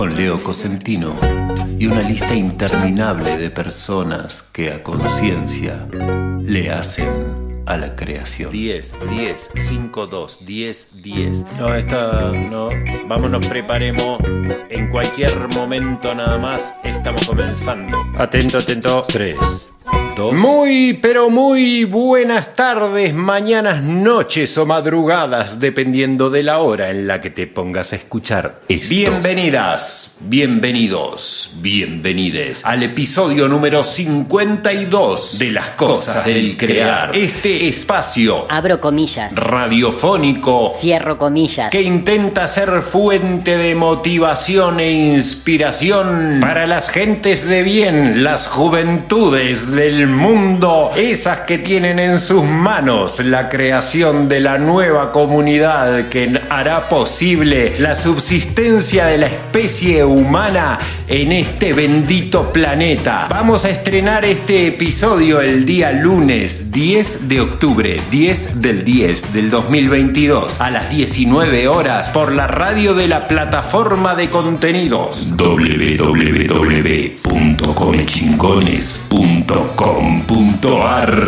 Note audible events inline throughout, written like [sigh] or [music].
Con Leo Cosentino y una lista interminable de personas que a conciencia le hacen a la creación. 10, 10, 5, 2, 10, 10. No, está. No. Vamos, nos preparemos. En cualquier momento nada más estamos comenzando. Atento, atento. 3, 2. Muy, pero muy buenas tardes, mañanas, noches o madrugadas, dependiendo de la hora en la que te pongas a escuchar esto. Bienvenidas, bienvenidos, bienvenides al episodio número 52 de Las Cosas del Crear. Este espacio Abro comillas. radiofónico Cierro comillas. que intenta ser fuente de motivación e inspiración para las gentes de bien, las juventudes del mundo, esas que tienen en sus manos la creación de la nueva comunidad que hará posible la subsistencia de la especie humana en este bendito planeta. Vamos a estrenar este episodio el día lunes 10 de octubre, 10 del 10 del 2022 a las 19 horas por la radio de la plataforma de contenidos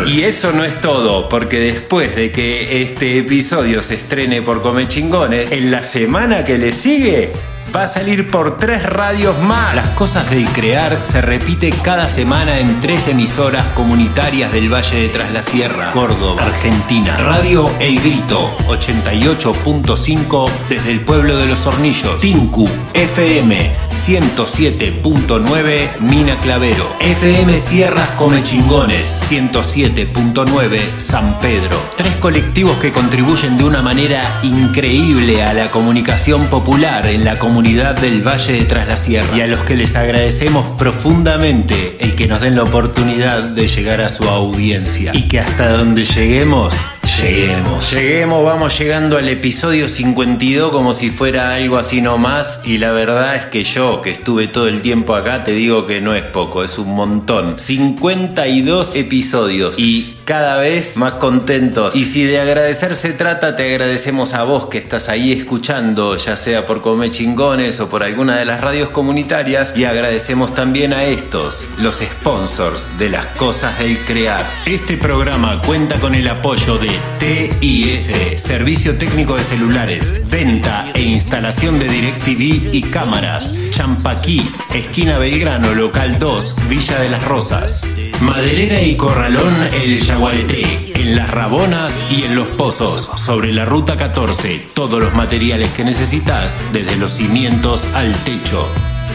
Y eso no es todo, porque después de que este episodio se estrene por Comechingones, en la semana que le sigue va a salir por tres radios más. Las cosas del crear se repite cada semana en tres emisoras comunitarias del Valle de Tras la Sierra, Córdoba, Argentina. Radio El Grito 88.5 desde el pueblo de Los Hornillos. Tinku FM 107.9 Mina Clavero. FM Sierras Comechingones 107.9 San Pedro. Tres colectivos que contribuyen de una manera increíble a la comunicación popular en la comunidad del Valle de Tras la Sierra. Y a los que les agradecemos profundamente el que nos den la oportunidad de llegar a su audiencia. Y que hasta donde lleguemos Lleguemos. Lleguemos, vamos llegando al episodio 52 como si fuera algo así nomás. Y la verdad es que yo, que estuve todo el tiempo acá, te digo que no es poco, es un montón. 52 episodios y cada vez más contentos. Y si de agradecer se trata, te agradecemos a vos que estás ahí escuchando, ya sea por Come Chingones o por alguna de las radios comunitarias. Y agradecemos también a estos, los sponsors de las cosas del crear. Este programa cuenta con el apoyo de TIS, Servicio Técnico de Celulares, Venta e Instalación de DirecTV y Cámaras, Champaquí, Esquina Belgrano, Local 2, Villa de las Rosas. Maderera y Corralón El Yaguareté, en Las Rabonas y en Los Pozos, sobre la Ruta 14. Todos los materiales que necesitas, desde los cimientos al techo.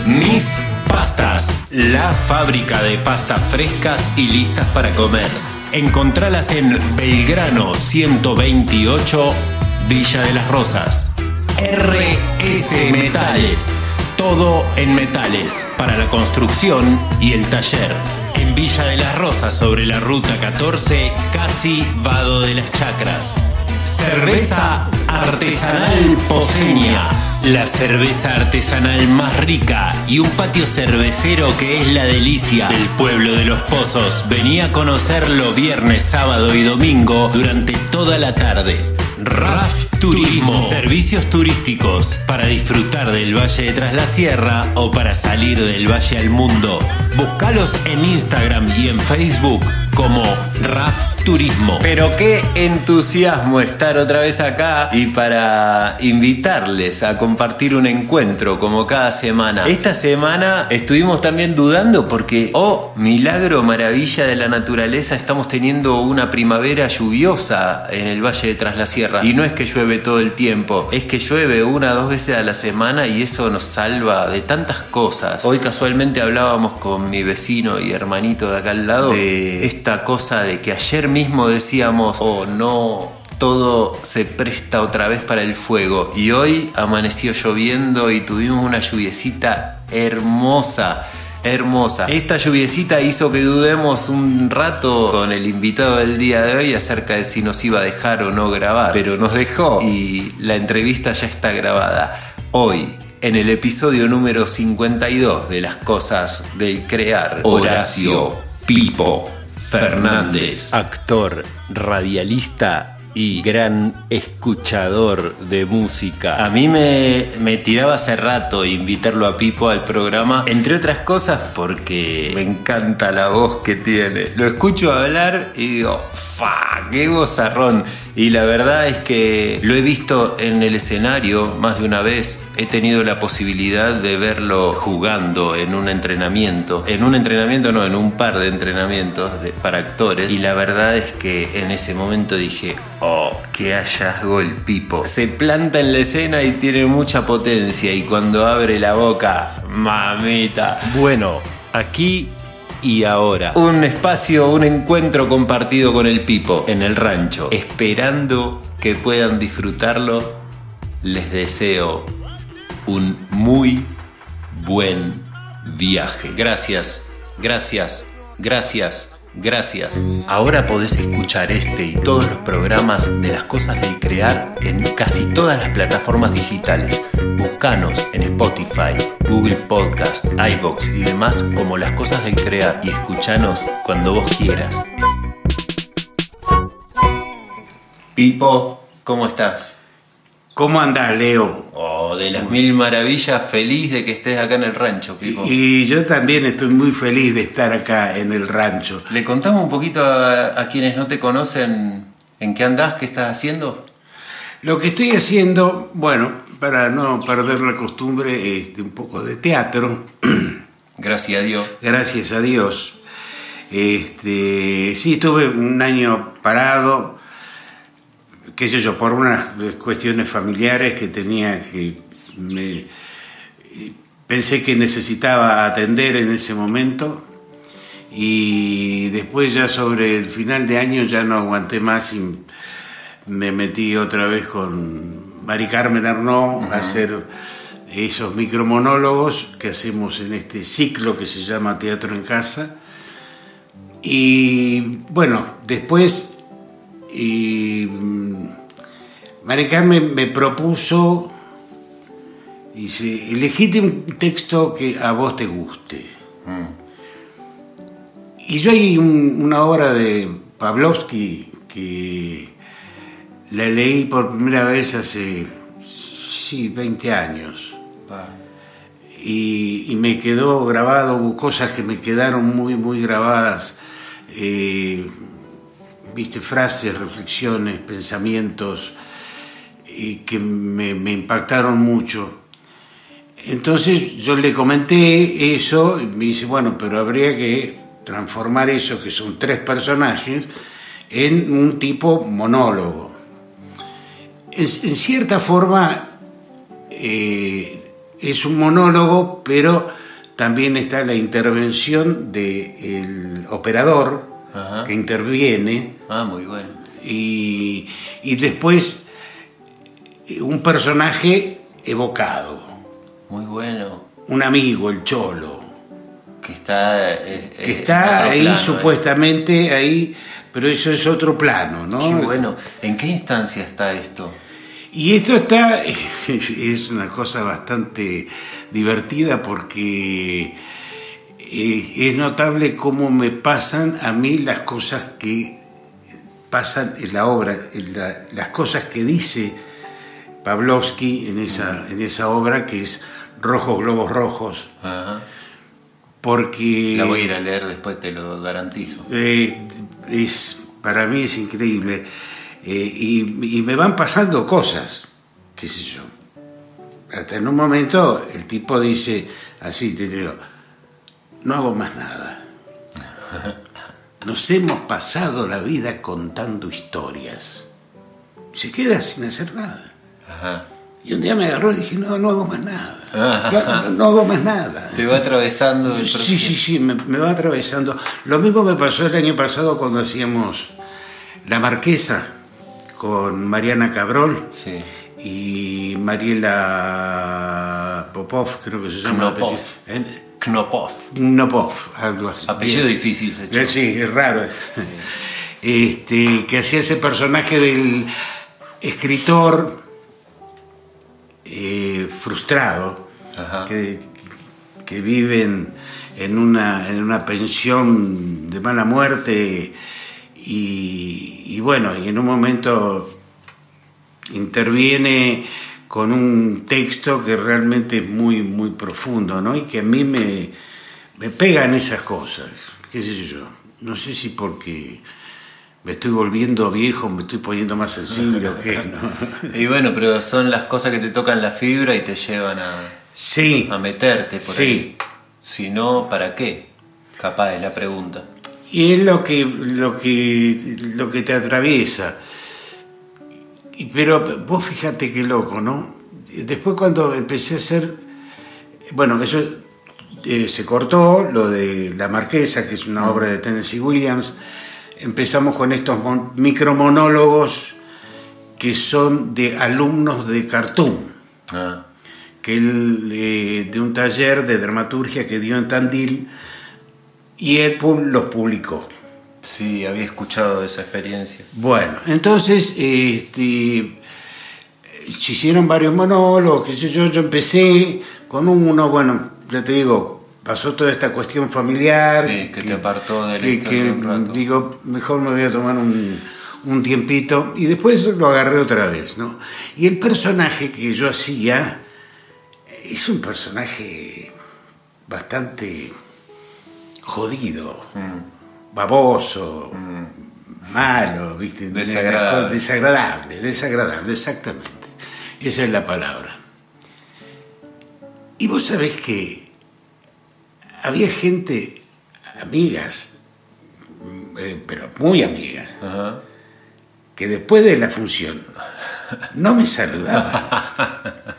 Mis Pastas, la fábrica de pastas frescas y listas para comer. Encontralas en Belgrano 128, Villa de las Rosas. RS Metales. Todo en metales para la construcción y el taller. En Villa de las Rosas, sobre la ruta 14, casi Vado de las Chacras. Cerveza artesanal poseña la cerveza artesanal más rica y un patio cervecero que es la delicia del pueblo de los pozos. Venía a conocerlo viernes, sábado y domingo durante toda la tarde. RAF Turismo. Servicios turísticos para disfrutar del Valle de Tras la Sierra o para salir del Valle al mundo. Búscalos en Instagram y en Facebook como RAF Turismo. Pero qué entusiasmo estar otra vez acá y para invitarles a compartir un encuentro como cada semana. Esta semana estuvimos también dudando porque, oh, milagro, maravilla de la naturaleza, estamos teniendo una primavera lluviosa en el Valle de Tras la Sierra. Y no es que llueve todo el tiempo, es que llueve una o dos veces a la semana y eso nos salva de tantas cosas. Hoy casualmente hablábamos con mi vecino y hermanito de acá al lado de esta cosa de que ayer mismo decíamos, oh no, todo se presta otra vez para el fuego. Y hoy amaneció lloviendo y tuvimos una lluviecita hermosa. Hermosa. Esta lluviecita hizo que dudemos un rato con el invitado del día de hoy acerca de si nos iba a dejar o no grabar. Pero nos dejó y la entrevista ya está grabada. Hoy, en el episodio número 52 de las cosas del crear, Horacio Pipo Fernández, actor, radialista y gran escuchador de música. A mí me, me, tiraba hace rato invitarlo a Pipo al programa, entre otras cosas porque me encanta la voz que tiene. Lo escucho hablar y digo, ¡fa! ¡Qué vozarrón! Y la verdad es que lo he visto en el escenario más de una vez. He tenido la posibilidad de verlo jugando en un entrenamiento. En un entrenamiento, no, en un par de entrenamientos para actores. Y la verdad es que en ese momento dije, oh, qué hallazgo el pipo. Se planta en la escena y tiene mucha potencia. Y cuando abre la boca, mamita. Bueno, aquí y ahora. Un espacio, un encuentro compartido con el Pipo en el rancho. Esperando que puedan disfrutarlo, les deseo un muy buen viaje. Gracias, gracias, gracias. Gracias. Ahora podés escuchar este y todos los programas de las cosas del crear en casi todas las plataformas digitales. Búscanos en Spotify, Google Podcast, iBox y demás como las cosas del crear y escuchanos cuando vos quieras. Pipo, ¿cómo estás? ¿Cómo andás, Leo? Oh, de las mil maravillas, feliz de que estés acá en el rancho, Pipo. Y yo también estoy muy feliz de estar acá en el rancho. ¿Le contamos un poquito a, quienes no te conocen en qué andás, qué estás haciendo? Lo que estoy haciendo, bueno, para no perder la costumbre, este, un poco de teatro. [clears throat] Gracias a Dios. Gracias a Dios. Este, sí, estuve un año parado qué sé yo, por unas cuestiones familiares que tenía que... pensé que necesitaba atender en ese momento y después ya sobre el final de año ya no aguanté más y me metí otra vez con Mari Carmen Arnaud a hacer esos micromonólogos que hacemos en este ciclo que se llama Teatro en Casa. Y bueno, después y mm, María Carmen me propuso, dice, elegite un texto que a vos te guste. Y yo hay una obra de Pavlovsky que la leí por primera vez hace, sí, 20 años. Y, me quedó grabado, cosas que me quedaron muy, muy grabadas. Eh, viste, frases, reflexiones, pensamientos y que me, impactaron mucho. Entonces yo le comenté eso y me dice, bueno, pero habría que transformar eso, que son tres personajes, en un tipo monólogo. En, cierta forma eh, es un monólogo, pero también está la intervención del operador que interviene. Ah, muy bueno. Y, y después un personaje evocado. Muy bueno. Un amigo, el Cholo. Que está, eh, que está ahí supuestamente, ahí pero eso es otro plano, ¿no? Qué bueno, ¿en qué instancia está esto? Y esto está, [laughs] es una cosa bastante divertida porque eh, es notable cómo me pasan a mí las cosas que pasan en la obra, las cosas que dice Pavlovsky en esa, en esa obra que es Rojos Globos Rojos. Porque... La voy a ir a leer después, te lo garantizo. Eh, es, para mí es increíble. Eh, y, me van pasando cosas, qué sé yo. Hasta en un momento el tipo dice así, te digo, no hago más nada. [laughs] Nos hemos pasado la vida contando historias. Se queda sin hacer nada. Y un día me agarró y dije, no, no hago más nada. No, hago más nada. Te va atravesando el Sí, sí, sí, me, va atravesando. Lo mismo me pasó el año pasado cuando hacíamos La Marquesa con Mariana Cabrol y Mariela Popov, creo que se llama. Knopov. Knopov. Knopov, algo así. Apellido difícil, se llama. Sí, es raro. Este, que hacía ese personaje del escritor eh, frustrado, que, que, viven en una, en una pensión de mala muerte y, bueno, y en un momento interviene con un texto que realmente es muy, muy profundo, ¿no? Y que a mí me, me pegan esas cosas, qué sé yo. No sé si porque me estoy volviendo viejo, me estoy poniendo más sensible [laughs] ¿no? Y bueno, pero son las cosas que te tocan la fibra y te llevan a, sí, a meterte por sí. ahí. Si no, ¿para qué? Capaz es la pregunta. Y es lo que, lo que, lo que te atraviesa. Pero vos fíjate qué loco, ¿no? Después cuando empecé a hacer, bueno, eso eh, se cortó, lo de La Marquesa, que es una obra de Tennessee Williams, empezamos con estos micromonólogos que son de alumnos de Cartoon, ah. que él, eh, de un taller de dramaturgia que dio en Tandil, y él los publicó. Sí, había escuchado esa experiencia. Bueno, entonces este, se hicieron varios monólogos, que yo, yo empecé con uno, bueno, ya te digo, pasó toda esta cuestión familiar. Sí, que, te apartó de que, que digo, mejor me voy a tomar un, un, tiempito y después lo agarré otra vez, ¿no? Y el personaje que yo hacía es un personaje bastante jodido, mm. baboso, mm. malo, ¿viste? Desagradable. Desagradable, desagradable, exactamente. Esa es la palabra. Y vos sabés que había gente, amigas, eh, pero muy amigas, que después de la función no me saludaba. [laughs]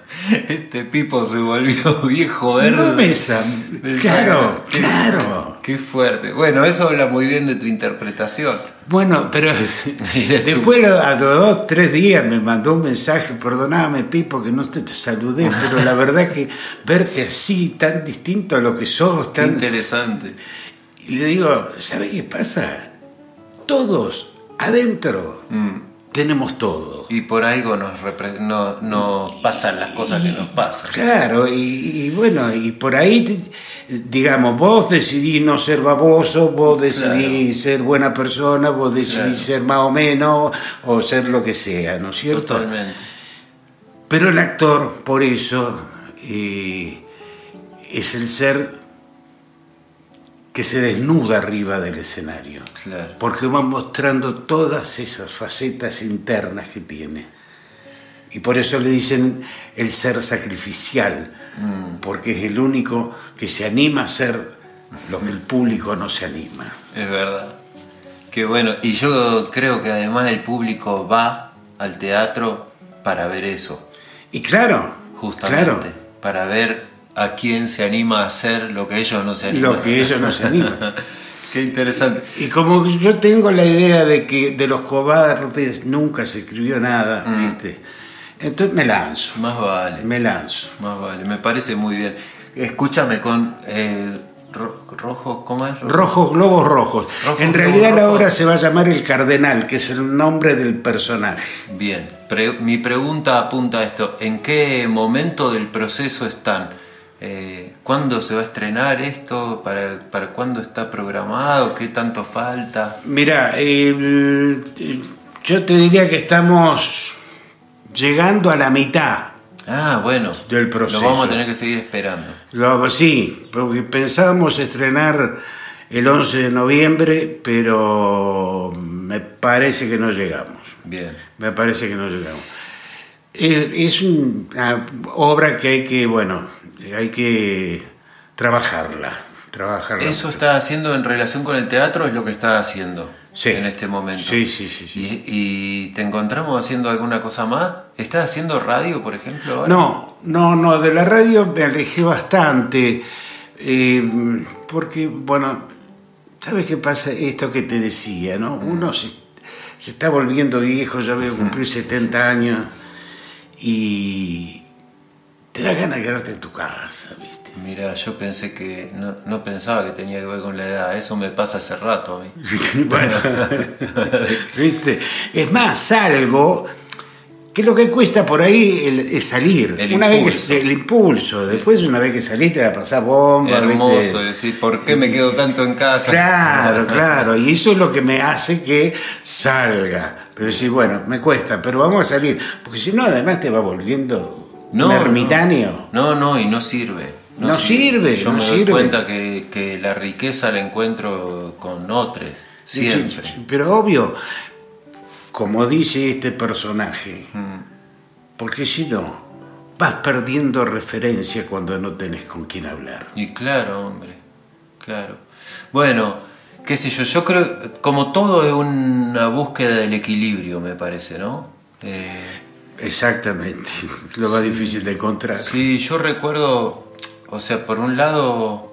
Este Pipo se volvió viejo verde. No me Claro, claro. Qué fuerte. Bueno, eso habla muy bien de tu interpretación. Bueno, pero [laughs] después a los dos, tres días me mandó un mensaje, perdoname Pipo que no te, saludé, [laughs] pero la verdad es que verte así, tan distinto a lo que sos, tan... interesante. Y le digo, ¿sabes qué pasa? Todos adentro mm tenemos todo. Y por algo nos, no, pasan las cosas que nos pasan. Claro, y, bueno, y por ahí, digamos, vos decidís no ser baboso, vos decidís ser buena persona, vos decidís ser más o menos, o ser lo que sea, ¿no es cierto? Totalmente. Pero el actor, por eso, eh, es el ser que se desnuda arriba del escenario, porque va mostrando todas esas facetas internas que tiene. Y por eso le dicen el ser sacrificial, mm. porque es el único que se anima a hacer lo que el público no se anima. Es verdad. Qué bueno. Y yo creo que además el público va al teatro para ver eso. Y claro, justamente, para ver a quién se anima a hacer lo que ellos no se animan. Lo que ellos no se animan. [laughs] Qué interesante. Y como yo tengo la idea de que de los cobardes nunca se escribió nada, mm. ¿viste? Entonces me lanzo. Más vale. Me lanzo. Más vale, me parece muy bien. Escúchame, con eh, rojos, ¿cómo es? Rojos globos rojos. en realidad la obra se va a llamar El Cardenal, que es el nombre del personaje. Bien, mi pregunta apunta a esto. ¿En qué momento del proceso están? Eh, ¿Cuándo se va a estrenar esto? ¿Para, ¿Para cuándo está programado? ¿Qué tanto falta? Mira, yo te diría que estamos llegando a la mitad. Ah, bueno. Del proceso. Lo vamos a tener que seguir esperando. sí, porque pensábamos estrenar el 11 de noviembre, pero me parece que no llegamos. Bien. Me parece que no llegamos. Es, una obra que hay que, bueno, hay que trabajarla. trabajarla ¿Eso está haciendo en relación con el teatro? ¿Es lo que está haciendo? en este momento. Sí, sí, sí. ¿Y, te encontramos haciendo alguna cosa más? ¿Estás haciendo radio, por ejemplo? No, no, no, de la radio me alejé bastante. Eh, porque, bueno, ¿sabes qué pasa? Esto que te decía, ¿no? Uno se, se está volviendo viejo, ya voy a cumplir 70 años y te da ganas de quedarte en tu casa, ¿viste? Mira, yo pensé que no, pensaba que tenía que ver con la edad, eso me pasa hace rato a mí. [laughs] bueno, [laughs] ¿viste? Es más, salgo, que lo que cuesta por ahí es salir. El una impulso. Vez que, el impulso, después una vez que saliste a pasar bomba. Hermoso decir, ¿por qué me quedo tanto en casa? Claro, claro, y eso es lo que me hace que salga. Pero decir, bueno, me cuesta, pero vamos a salir, porque si no, además te va volviendo no, ermitaño. No, no, y no sirve. No, sirve. Yo me doy cuenta que, la riqueza la encuentro con otros, siempre. pero obvio, como dice este personaje, mm. porque si no, vas perdiendo referencia cuando no tenés con quién hablar. Y claro, hombre, claro. Bueno, qué sé yo, yo creo, como todo es una búsqueda del equilibrio, me parece, ¿no? Eh, Exactamente, [laughs] lo más difícil de encontrar. Sí, yo recuerdo, o sea, por un lado,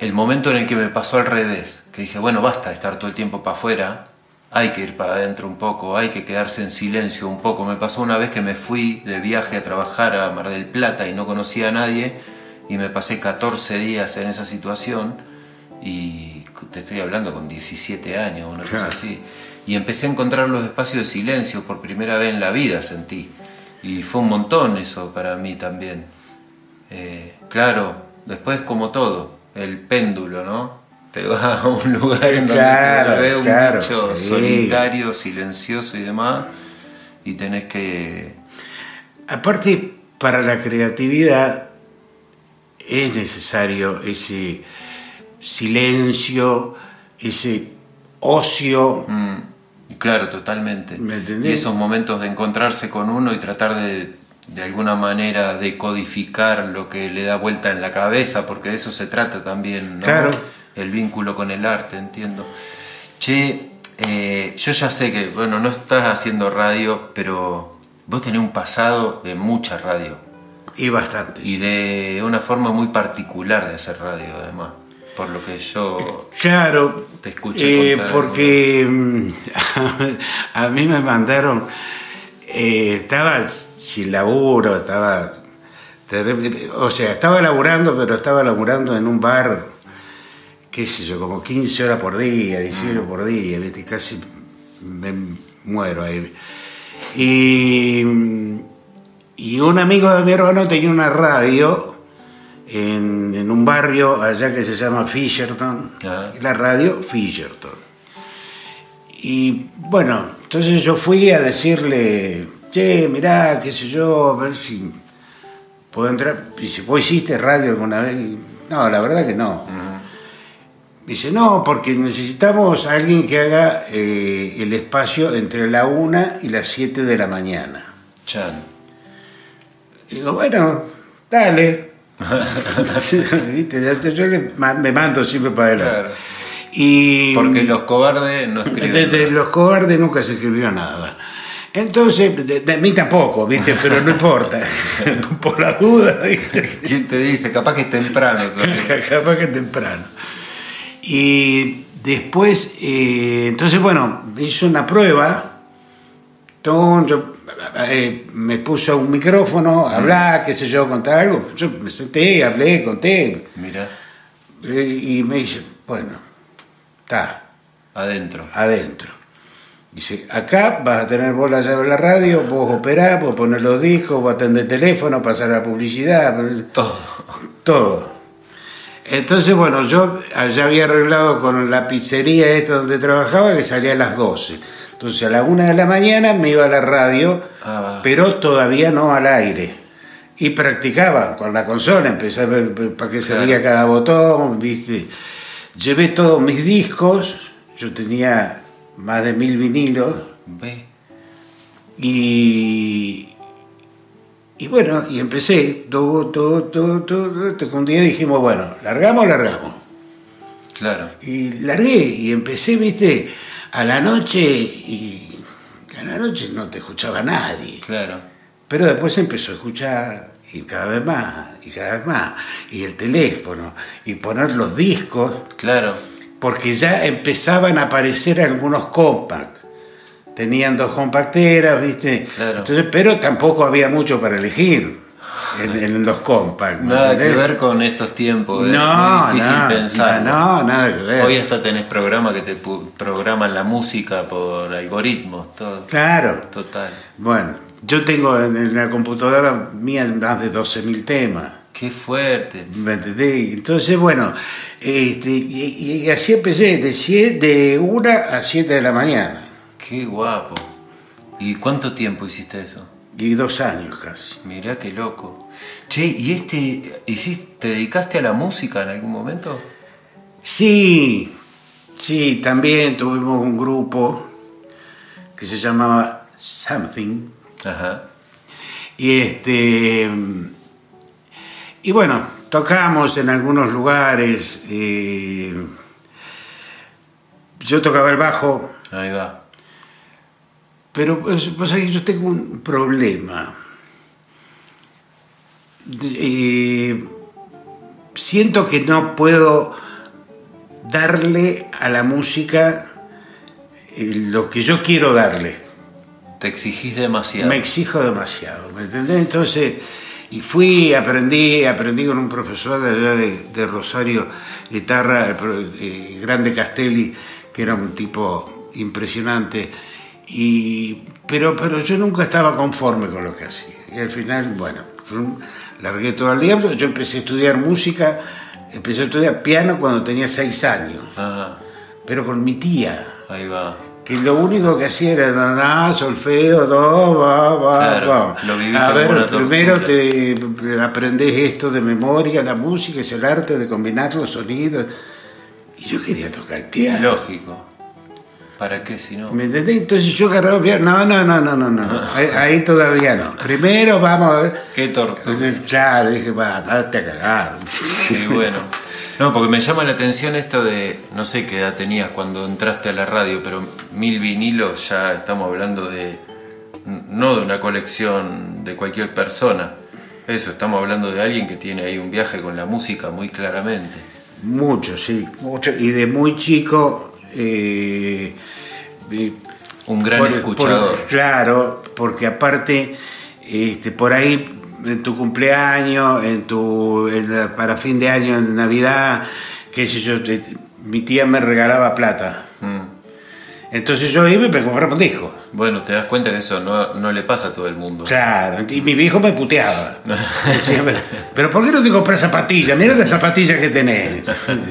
el momento en el que me pasó al revés, que dije, bueno, basta de estar todo el tiempo para afuera, hay que ir para adentro un poco, hay que quedarse en silencio un poco. Me pasó una vez que me fui de viaje a trabajar a Mar del Plata y no conocía a nadie y me pasé 14 días en esa situación y te estoy hablando con 17 años, una cosa así y empecé a encontrar los espacios de silencio por primera vez en la vida, sentí. Y fue un montón eso para mí también. Eh, claro, después como todo, el péndulo, ¿no? Te vas a un [laughs] lugar en donde te ves un bicho solitario, silencioso y demás, y tenés que... Aparte, para la creatividad es necesario ese silencio, ese ocio. Mm. Claro, totalmente. y esos momentos de encontrarse con uno y tratar de, de alguna manera, decodificar lo que le da vuelta en la cabeza, porque de eso se trata también, ¿no? Claro. El vínculo con el arte, entiendo. Che, eh, yo ya sé que, bueno, no estás haciendo radio, pero vos tenés un pasado de mucha radio. Y bastante. Y de una forma muy particular de hacer radio, además por lo que yo claro, te escuché. Eh, porque mm, [laughs] a mí me mandaron, eh, estaba sin laburo, estaba, o sea, estaba laburando, pero estaba laburando en un bar, qué sé yo, como 15 horas por día, 18 horas por día, ¿viste? casi me muero ahí. Y, y un amigo de mi hermano tenía una radio en, un barrio allá que se llama Fisherton, la radio Fisherton. Y bueno, entonces yo fui a decirle, che, mirá, qué sé yo, a ver si puedo entrar. Dice, ¿vos hiciste radio alguna vez? No, la verdad que no. Dice, no, porque necesitamos a alguien que haga eh, el espacio entre la una y las 7 de la mañana. Chan. Digo, bueno, dale. [laughs] ¿Viste? Yo me mando siempre para adelante. Y, Porque los cobardes no escriben. De, los cobardes nunca se escribió nada. Entonces, de, mí tampoco, ¿viste? Pero no importa. [laughs] Por la duda, ¿viste? ¿Quién te dice? Capaz que es temprano. [laughs] Capaz que es temprano. Y después, eh, entonces, bueno, hice una prueba. Yo eh, me puso un micrófono, hablar, qué sé yo, contar algo. Yo me senté, hablé, conté. Mira. Eh, y me dice, bueno, está. Adentro. Adentro. Dice, acá vas a tener vos la llave de la radio, vos operás, vos poner los discos, vos atender el teléfono, pasar la publicidad. Todo. Todo. Entonces, bueno, yo ya había arreglado con la pizzería esta donde trabajaba que salía a las 12. Entonces a la una de la mañana me iba a la radio, Ah. pero todavía no al aire. Y practicaba con la consola, empecé a ver para qué servía cada botón, ¿viste? Llevé todos mis discos, yo tenía más de mil vinilos, Ve. y, y bueno, y empecé, todo, todo, todo, todo, un día dijimos, bueno, ¿largamos o largamos? Claro. Y largué y empecé, viste, a la noche y a la noche no te escuchaba nadie. Claro. Pero después empezó a escuchar y cada vez más, y cada vez más, y el teléfono, y poner los discos, Claro. porque ya empezaban a aparecer algunos compact. Tenían dos compacteras, viste. Claro. Entonces, pero tampoco había mucho para elegir en, en los compact. ¿me Nada que ver con estos tiempos. es No, muy difícil no, pensar. no, nada que ver. Hoy hasta tenés programas que te programan la música por algoritmos, todo. Claro. Total. Bueno, yo tengo en, la computadora mía más de 12.000 temas. Qué fuerte. Entonces, bueno, este, y, y así empecé, de, siete, de 1 a 7 de la mañana. Qué guapo. ¿Y cuánto tiempo hiciste eso? Y dos años casi. Mirá qué loco. Che, ¿y este, hiciste, te dedicaste a la música en algún momento? Sí, sí, también tuvimos un grupo que se llamaba Something. Ajá. Y este. Y bueno, tocamos en algunos lugares. eh, yo tocaba el bajo, Ahí va. Pero pues, yo tengo un problema. Eh, siento que no puedo darle a la música eh, lo que yo quiero darle. Te exigís demasiado. Me exijo demasiado, ¿me entendés? Entonces, y fui, aprendí, aprendí con un profesor de, allá de, de Rosario, guitarra, pro- eh, Grande Castelli, que era un tipo impresionante, y, pero, pero yo nunca estaba conforme con lo que hacía. Y al final, bueno, yo largué todo el día, yo empecé a estudiar música, empecé a estudiar piano cuando tenía seis años, Ajá. pero con mi tía Ahí va. que lo único que hacía era nada, solfeo, do, va, va, Claro, va. lo A ver, primero tortura. te aprendes esto de memoria, la música es el arte de combinar los sonidos. Y yo quería tocar piano. Lógico. ¿Para qué si no? ¿Me entendés? Entonces yo agarraba. No, no, no, no, no, no. [laughs] Ahí, ahí todavía no. Primero vamos a ver. Qué. Entonces, claro, dije, va, date a cagar. [laughs] Sí, bueno. No, porque me llama la atención esto de, no sé qué edad tenías cuando entraste a la radio, pero mil vinilos ya estamos hablando de, no de una colección de cualquier persona. Eso, estamos hablando de alguien que tiene ahí un viaje con la música muy claramente. Mucho, sí, mucho. Y de muy chico. eh, Un gran Por- escuchador. por- claro, porque aparte, este, por ahí en tu cumpleaños, en tu, en la- para fin de año, en Navidad, qué sé yo, te- mi tía me regalaba plata. Mm. Entonces yo iba y me compraba un disco. Bueno, te das cuenta que eso no, no le pasa a todo el mundo. Claro, y mi viejo me puteaba. [laughs] Decía, pero, ¿por qué no te compras zapatillas? Mira las zapatillas que tenés.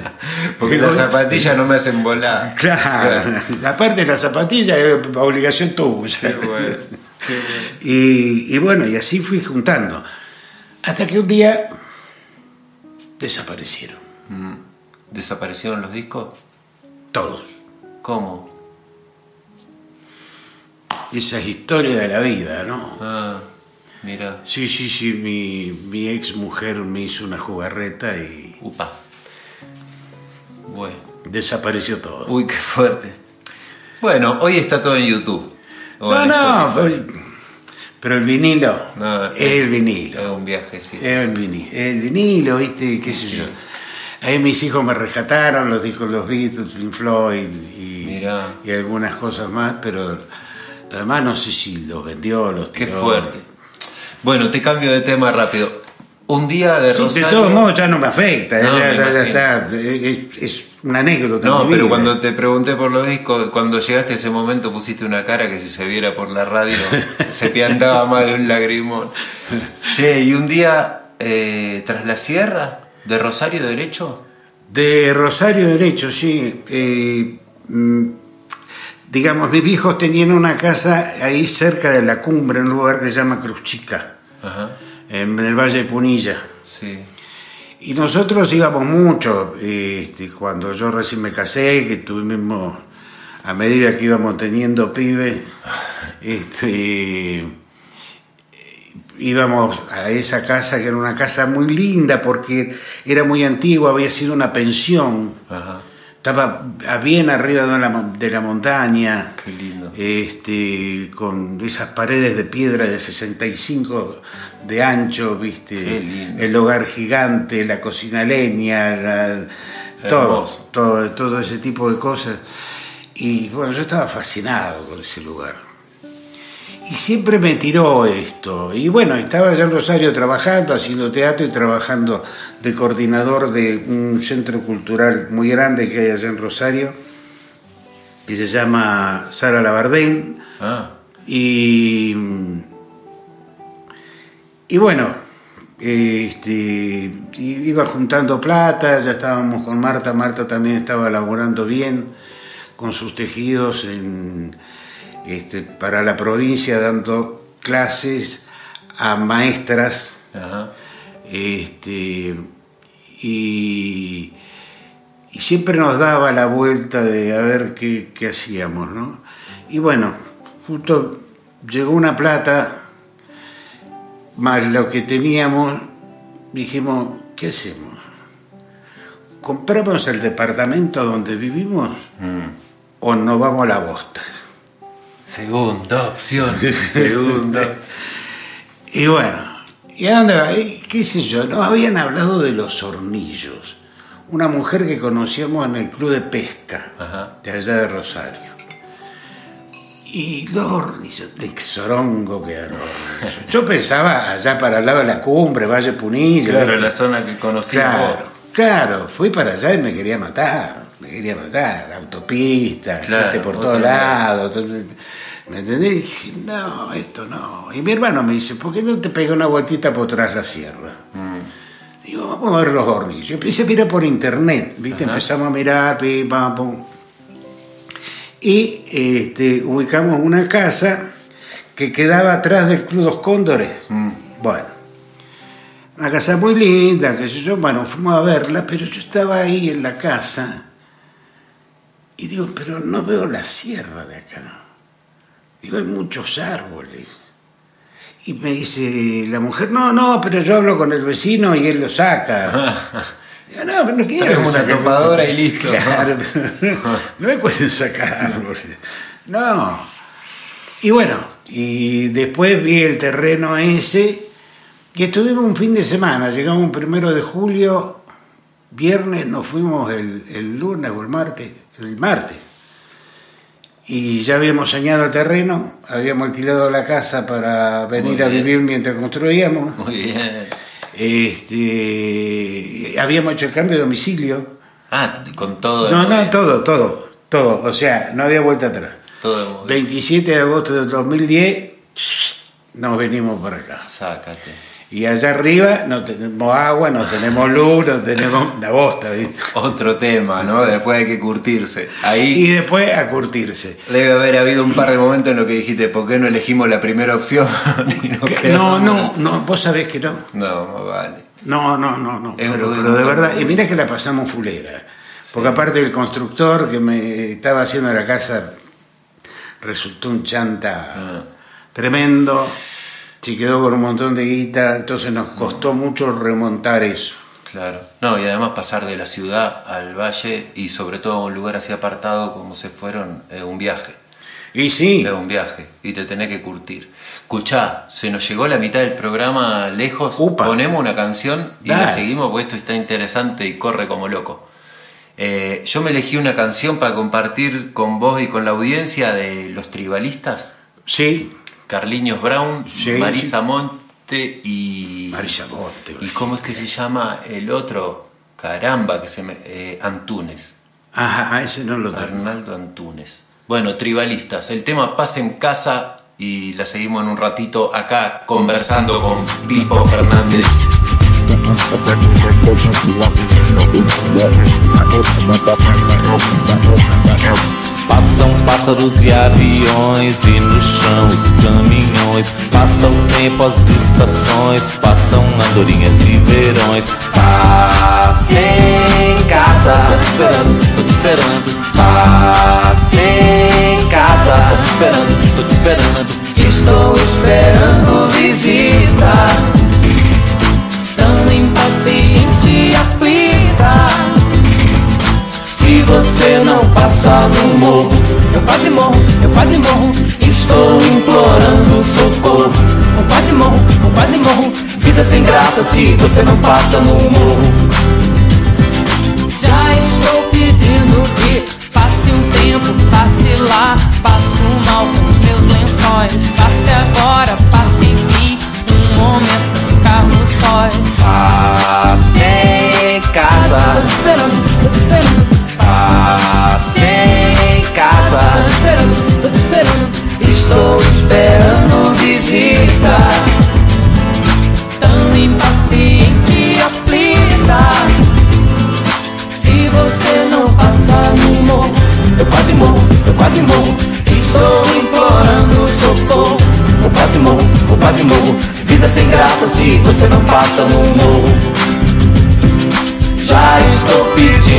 [laughs] Porque Digo, las zapatillas no me hacen volar. Claro, aparte la zapatilla es obligación tuya. Qué bueno, qué [laughs] bueno. Y, y bueno, y así fui juntando. Hasta que un día desaparecieron Mm. ¿Desaparecieron los discos? todos. ¿Cómo? Esa es historia de la vida, ¿no? Ah, mira. Sí, sí, sí, mi, mi ex mujer me hizo una jugarreta y Upa. Bueno. desapareció todo. Uy, qué fuerte. Bueno, hoy está todo en YouTube. O no, en no, pero el vinilo, No, es el vinilo. Es un viaje, sí. El vinilo, el vinilo, ¿viste? ¿Qué sé yo? Ahí mis hijos me rescataron, los discos los Beatles, Pink Floyd y, y algunas cosas más, pero Además, no sé si los vendió, los Qué fuerte. Bueno, te cambio de tema rápido. Un día de Rosario... de todos modos ya no me afecta, ya, está, es, una anécdota. No, pero cuando te pregunté por los discos, cuando llegaste a ese momento pusiste una cara que si se viera por la radio se [laughs] piantaba más de un lagrimón. Che, y un día eh, tras la sierra, de Rosario Derecho. De Rosario Derecho, sí. Eh, mm, digamos, mis hijos tenían una casa ahí cerca de la cumbre, en un lugar que se llama Cruz Chica, en el Valle de Punilla. Sí. Y nosotros íbamos mucho, este, cuando yo recién me casé, que tuvimos, a medida que íbamos teniendo pibe, [laughs] este, íbamos a esa casa, que era una casa muy linda, porque era muy antigua, había sido una pensión. Ajá estaba bien arriba de la, de la montaña, Qué lindo. Este, con esas paredes de piedra de 65 de ancho, ¿viste? El hogar gigante, la cocina leña, todo, todo, todo ese tipo de cosas. Y bueno, yo estaba fascinado con ese lugar. Y siempre me tiró esto. Y bueno, estaba allá en Rosario trabajando, haciendo teatro y trabajando de coordinador de un centro cultural muy grande que hay allá en Rosario, que se llama Sara Labardén. Ah. Y, y bueno, este, iba juntando plata, ya estábamos con Marta, Marta también estaba laborando bien con sus tejidos en este, para la provincia dando clases a maestras. Este, y, siempre nos daba la vuelta de a ver qué, hacíamos, ¿no? Y bueno, justo llegó una plata, más lo que teníamos, dijimos, ¿qué hacemos? ¿Compramos el departamento donde vivimos mm. o nos vamos a la bosta? Segunda opción, [laughs] segunda. y bueno, ¿y a dónde va? ¿Qué sé yo? Nos habían hablado de los hornillos. Una mujer que conocíamos en el club de pesca de allá de Rosario. Y los hornillos, de Xorongo que eran Yo pensaba allá para el lado de la cumbre, Valle Punilla. Claro, la zona que conocía. Claro, claro, fui para allá y me quería matar quería matar, autopista, gente por todos lados. ¿Me entendés? Y dije, no, esto no. Y mi hermano me dice, ¿por qué no te pega una vueltita por atrás la sierra? Mm. Digo, vamos a ver los hornillos. Empecé a mirar por internet, ¿viste? Empezamos a mirar, pim, pam, pum. Y este, ubicamos una casa que quedaba atrás del Club Dos Cóndores. Mm. Bueno, una casa muy linda, que sé yo. Bueno, fuimos a verla, pero yo estaba ahí en la casa y digo, pero no veo la sierra de acá. Digo, hay muchos árboles. Y me dice la mujer, no, no, pero yo hablo con el vecino y él lo saca. [laughs] Digo, no, pero no quiero. una topadora y [laughs] listo. Claro, [laughs] no me pueden sacar árboles. No. Y bueno, y después vi el terreno ese y estuvimos un fin de semana. Llegamos un primero de julio, viernes, nos fuimos el, el lunes o el martes el martes. Y ya habíamos sañado el terreno, habíamos alquilado la casa para venir a vivir mientras construíamos. Muy bien. Este, habíamos hecho el cambio de domicilio. Ah, con todo. No, no, todo, todo, todo. O sea, no había vuelta atrás. Todo 27 de agosto de 2010, nos venimos por acá. Sácate. Y allá arriba no tenemos agua, no tenemos luz, no tenemos la bosta, ¿viste? Otro tema, ¿no? Después hay que curtirse. Ahí y después a curtirse. Debe haber habido un par de momentos en los que dijiste, ¿por qué no elegimos la primera opción? [laughs] no, no, no, vos sabés que no. No, vale. No, no, no, no. Pero, de verdad, y mira que la pasamos fulera. Porque aparte del constructor que me estaba haciendo la casa, resultó un chanta ah. tremendo se quedó con un montón de guita, entonces nos costó mucho remontar eso. Claro, no, y además pasar de la ciudad al valle y sobre todo a un lugar así apartado como se fueron, es un viaje. Y sí. Es un viaje y te tenés que curtir. Escuchá, se nos llegó la mitad del programa lejos. Ponemos una canción y la seguimos porque esto está interesante y corre como loco. Eh, yo me elegí una canción para compartir con vos y con la audiencia de Los Tribalistas. Sí. Carliños Brown, Marisa Monte y. Marisa Monte. ¿Y cómo es que se llama el otro? Caramba, que se me. Eh, Antunes. Ajá, ese no lo tengo. Arnaldo Antunes. Bueno, tribalistas, el tema Paz en Casa y la seguimos en un ratito acá conversando con Pipo Fernández. [laughs] Passam pássaros e aviões e no chão os caminhões. Passa o tempo, as estações, passam andorinhas e verões. Passe em casa, tô te esperando, tô te esperando. Passe em casa, tô te esperando, tô te esperando. Estou esperando visita, você não passa no morro, eu quase morro, eu quase morro. Estou implorando socorro. Eu quase morro, eu quase morro. Vida sem graça se você não passa no morro. Já estou pedindo que passe um tempo, passe lá, passe um mal com os meus lençóis. Passe agora, passe em mim, um momento ficar no sóis. Passe em casa. Tô esperando, tô te esperando. Passe em casa. Tô te esperando, tô te esperando. Estou esperando visita. Tão impaciente aflita. Se você não passar no morro, eu quase morro, eu quase morro. Estou implorando socorro. Eu quase morro, eu quase morro. Vida sem graça se você não passa no morro. Já estou pedindo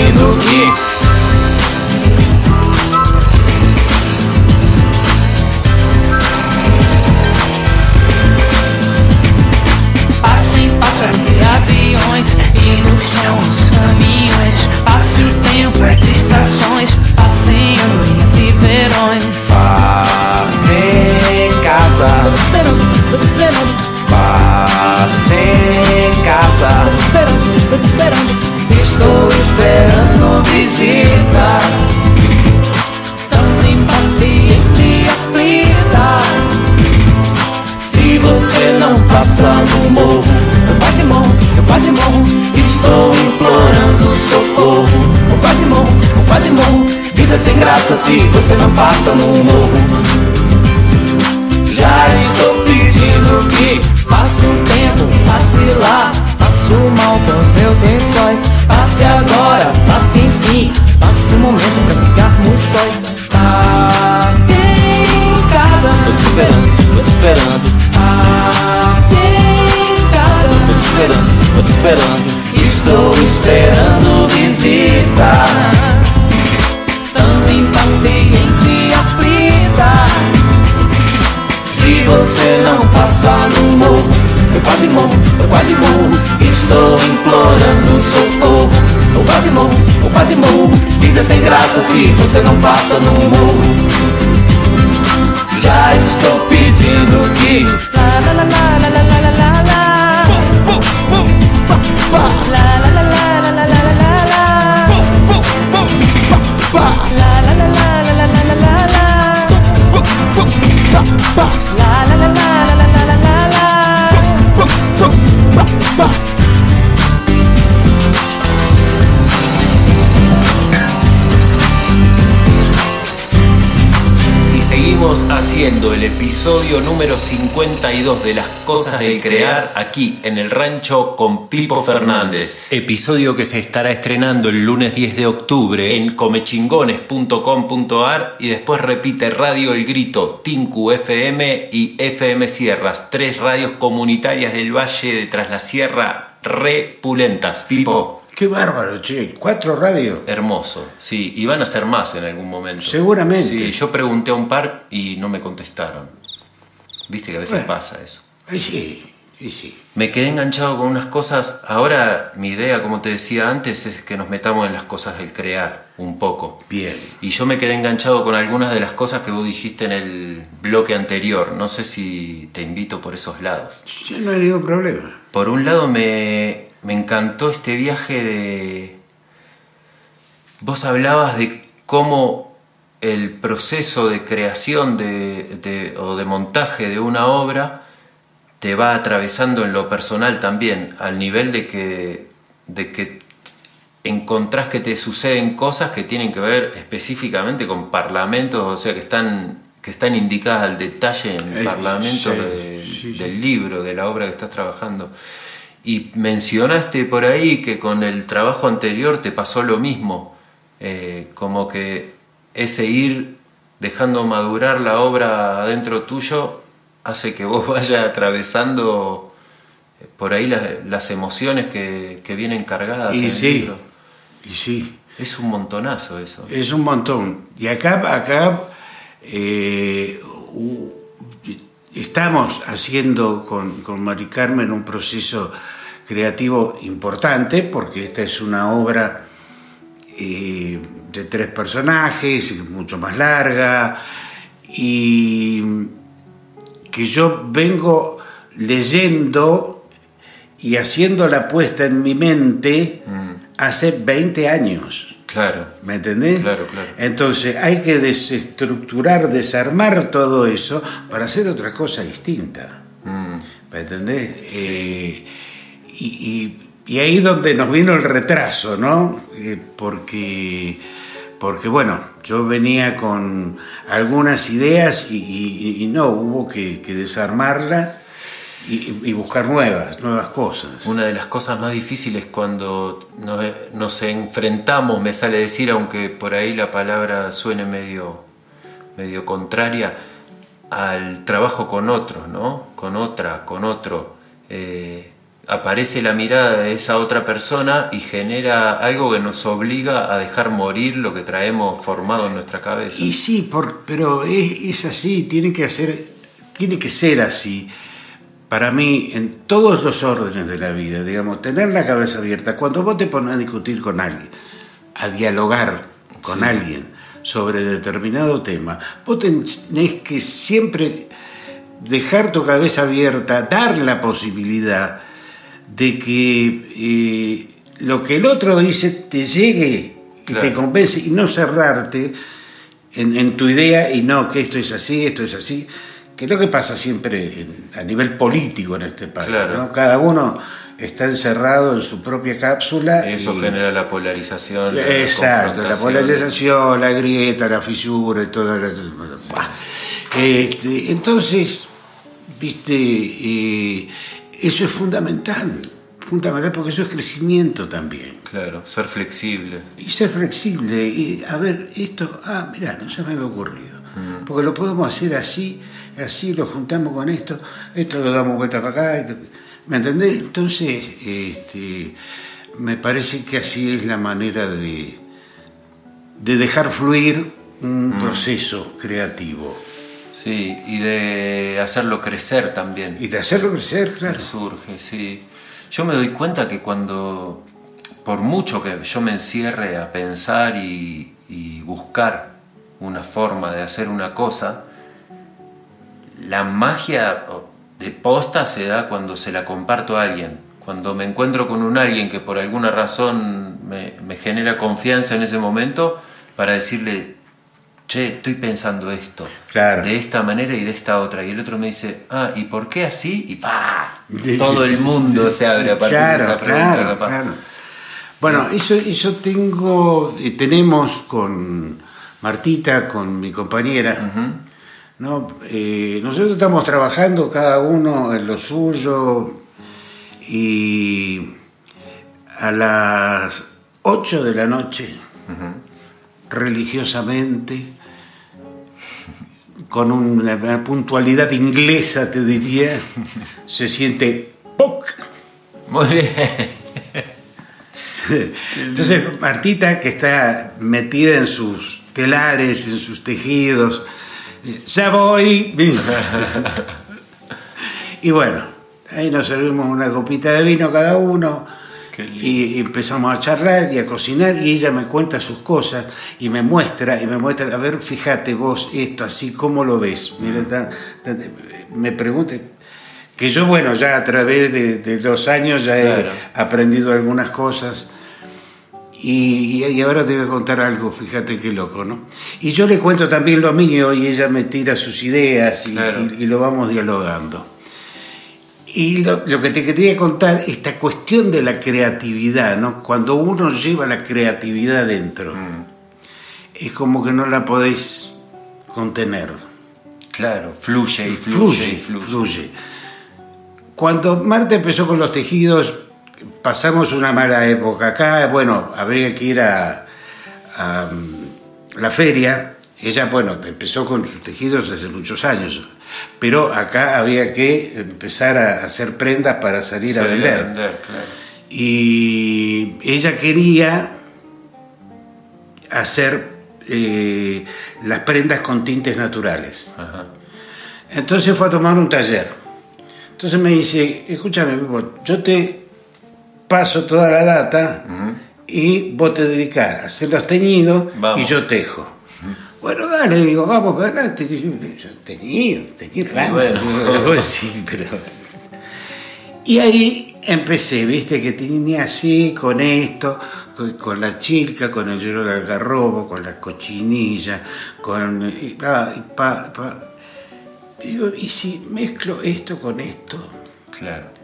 passa no morro se você não passa no morro Já estou pedindo que La la la la episodio número 52 de Las Cosas de Crear aquí en el rancho con Pipo Fernández. Episodio que se estará estrenando el lunes 10 de octubre en comechingones.com.ar y después repite Radio El Grito, Tinku FM y FM Sierras, tres radios comunitarias del Valle de Tras la Sierra repulentas. Pipo, Qué bárbaro, che. Cuatro radios. hermoso. Sí, y van a ser más en algún momento. Seguramente. Sí, yo pregunté a un par y no me contestaron. Viste que a veces Bueno. pasa eso. Ay, sí, sí, sí. Me quedé enganchado con unas cosas. Ahora mi idea, como te decía antes, es que nos metamos en las cosas del crear un poco. Bien. Y yo me quedé enganchado con algunas de las cosas que vos dijiste en el bloque anterior. No sé si te invito por esos lados. Ya no hay ningún problema. Por un lado me, me encantó este viaje de... Vos hablabas de cómo el proceso de creación de, o de montaje de una obra te va atravesando en lo personal también, al nivel de que, de que encontrás que te suceden cosas que tienen que ver específicamente con parlamentos, o sea, que están, que están indicadas al detalle en el parlamento del libro, de la obra que estás trabajando. Y mencionaste por ahí que con el trabajo anterior te pasó lo mismo, eh, como que ese ir dejando madurar la obra dentro tuyo hace que vos [laughs] vayas atravesando eh, por ahí las, emociones que, vienen cargadas. Y sí, y sí. Es un montonazo eso. Es un montón. Y acá, acá eh, estamos haciendo con, con Mari Carmen un proceso creativo importante, porque esta es una obra eh, de tres personajes, mucho más larga, y que yo vengo leyendo y haciendo la puesta en mi mente mm. hace 20 años. Claro. ¿Me entendés? Claro, claro. Entonces hay que desestructurar, desarmar todo eso para hacer otra cosa distinta. Mm. ¿Me entendés? Eh, y, y, ahí donde nos vino el retraso, ¿no? Eh, porque, porque, bueno, yo venía con algunas ideas y, no, hubo que, desarmarla y, buscar nuevas, nuevas cosas. Una de las cosas más difíciles cuando nos, nos, enfrentamos, me sale decir, aunque por ahí la palabra suene medio, medio contraria, al trabajo con otros, ¿no? Con otra, con otro. Eh, aparece la mirada de esa otra persona y genera algo que nos obliga a dejar morir lo que traemos formado en nuestra cabeza. Y sí, por, pero es, así, tiene que, hacer, tiene que ser así. Para mí, en todos los órdenes de la vida, digamos, tener la cabeza abierta. Cuando vos te pones a discutir con alguien, a dialogar con alguien sobre determinado tema, vos tenés que siempre dejar tu cabeza abierta, dar la posibilidad de que eh, lo que el otro dice te llegue y te convence y no cerrarte en, tu idea y no que esto es así, esto es así, que es lo que pasa siempre a nivel político en este país. Cada uno está encerrado en su propia cápsula. Eso genera la polarización. exacto, la, polarización, la grieta, la fisura y todo. Este, entonces, viste, eh, eso es fundamental, fundamental porque eso es crecimiento también. Claro, ser flexible. Y ser flexible, y a ver, esto, ah, mira, no se me había ocurrido, mm. porque lo podemos hacer así, así lo juntamos con esto, esto lo damos vuelta para acá, ¿me entendés? Entonces, este, me parece que así es la manera de, de dejar fluir un mm. proceso creativo. Sí, y de hacerlo crecer también. Y de hacerlo crecer, claro. Surge, sí. Yo me doy cuenta que cuando, por mucho que yo me encierre a pensar y, buscar una forma de hacer una cosa, la magia de posta se da cuando se la comparto a alguien. Cuando me encuentro con un alguien que por alguna razón me, me genera confianza en ese momento, para decirle, che, estoy pensando esto, de esta manera y de esta otra. Y el otro me dice, ah, ¿y por qué así? Y pa, todo el mundo se abre a partir de esa pregunta. Claro, Bueno, eso, eso tengo, tenemos con Martita, con mi compañera, ¿no? Eh, nosotros estamos trabajando cada uno en lo suyo y a las 8 de la noche, religiosamente, con una, puntualidad inglesa, te diría, se siente ¡poc! Muy bien. Entonces, Martita, que está metida en sus telares, en sus tejidos, ya voy. [laughs] y bueno, ahí nos servimos una copita de vino cada uno y empezamos a charlar y a cocinar y ella me cuenta sus cosas y me muestra y me muestra, a ver, fíjate vos esto así, ¿cómo lo ves? Mira, me pregunte, que yo, bueno, ya a través de, dos años ya he aprendido algunas cosas Y, ahora te voy a contar algo, fíjate qué loco, ¿no? Y yo le cuento también lo mío y ella me tira sus ideas y, lo vamos dialogando. Y lo, que te quería contar, esta cuestión de la creatividad, ¿no? Cuando uno lleva la creatividad dentro, mm. es como que no la podés contener. Claro, fluye y fluye, y fluye. fluye. Cuando Marta empezó con los tejidos, pasamos una mala época. Acá, bueno, habría que ir a, mm, la feria. Ella, bueno, empezó con sus tejidos hace muchos años, pero acá había que empezar a hacer prendas para salir, a vender. Y ella quería hacer eh, las prendas con tintes naturales. Entonces fue a tomar un taller. Entonces me dice, escúchame, yo te paso toda la data y vos te dedicás a hacer los teñidos y yo tejo. Bueno, dale, digo, vamos, adelante. Teñido, teñido, claro. Bueno. [laughs] [laughs] pero... Y ahí empecé, viste, que tenía así, con esto, con, la chilca, con el hielo del algarrobo, con la cochinilla, con... Y, pa, Digo, ¿y si mezclo esto con esto? Claro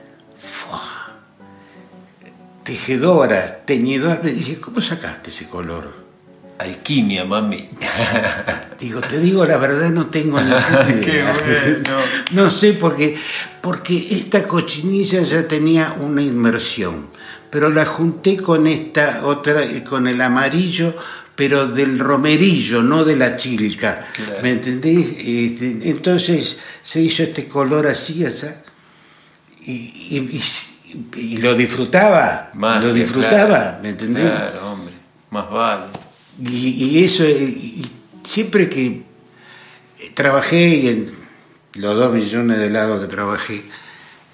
tejedoras, teñidoras, me dije, ¿cómo sacaste ese color? Alquimia, mami. [laughs] digo, te digo la verdad, no tengo ni idea. [laughs] No sé, porque, porque esta cochinilla ya tenía una inmersión, pero la junté con esta otra, con el amarillo, pero del romerillo, no de la chilca. ¿Me entendés? Este, entonces se hizo este color así, así y y lo disfrutaba, lo disfrutaba, ¿me entendés? Claro, hombre, más vale. Y, eso, siempre que trabajé y en los dos millones de lados que trabajé,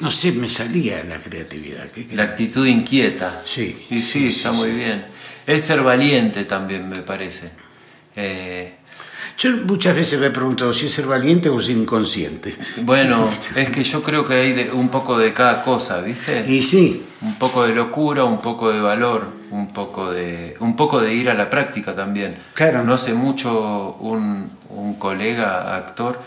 no sé, me salía la creatividad. la actitud inquieta. Sí. Y sí, está muy bien. Es ser valiente también, me parece. Eh, yo muchas veces me he preguntado si es ser valiente o ser inconsciente. Bueno, [laughs] es que yo creo que hay un poco de cada cosa, ¿viste? Y sí. Un poco de locura, un poco de valor, un poco de, un poco de ir a la práctica también. Claro. No hace mucho un, un colega actor